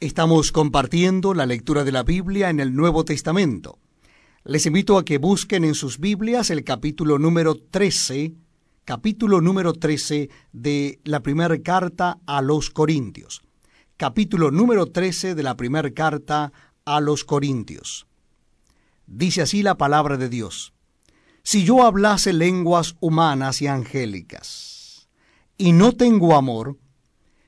Estamos compartiendo la lectura de la Biblia en el Nuevo Testamento. Les invito a que busquen en sus Biblias el capítulo número 13, capítulo número 13 de la primera carta a los Corintios. Capítulo número 13 de la primera carta a los Corintios. Dice así la palabra de Dios. Si yo hablase lenguas humanas y angélicas, y no tengo amor,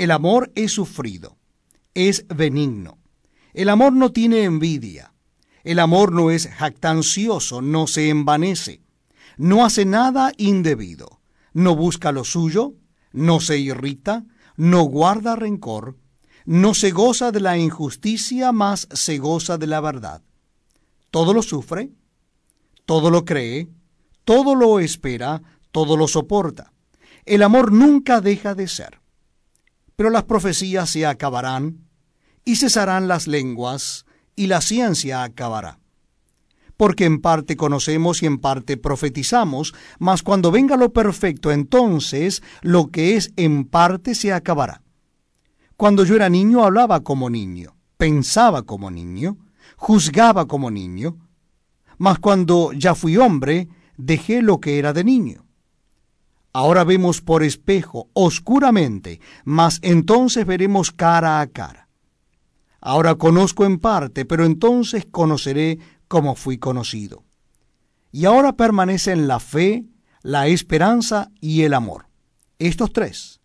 El amor es sufrido, es benigno. El amor no tiene envidia. El amor no es jactancioso, no se envanece. No hace nada indebido. No busca lo suyo, no se irrita, no guarda rencor, no se goza de la injusticia, más se goza de la verdad. Todo lo sufre, todo lo cree, todo lo espera, todo lo soporta. El amor nunca deja de ser pero las profecías se acabarán, y cesarán las lenguas, y la ciencia acabará. Porque en parte conocemos y en parte profetizamos, mas cuando venga lo perfecto, entonces lo que es en parte se acabará. Cuando yo era niño hablaba como niño, pensaba como niño, juzgaba como niño, mas cuando ya fui hombre, dejé lo que era de niño. Ahora vemos por espejo, oscuramente, mas entonces veremos cara a cara. Ahora conozco en parte, pero entonces conoceré como fui conocido. Y ahora permanecen la fe, la esperanza y el amor. Estos tres.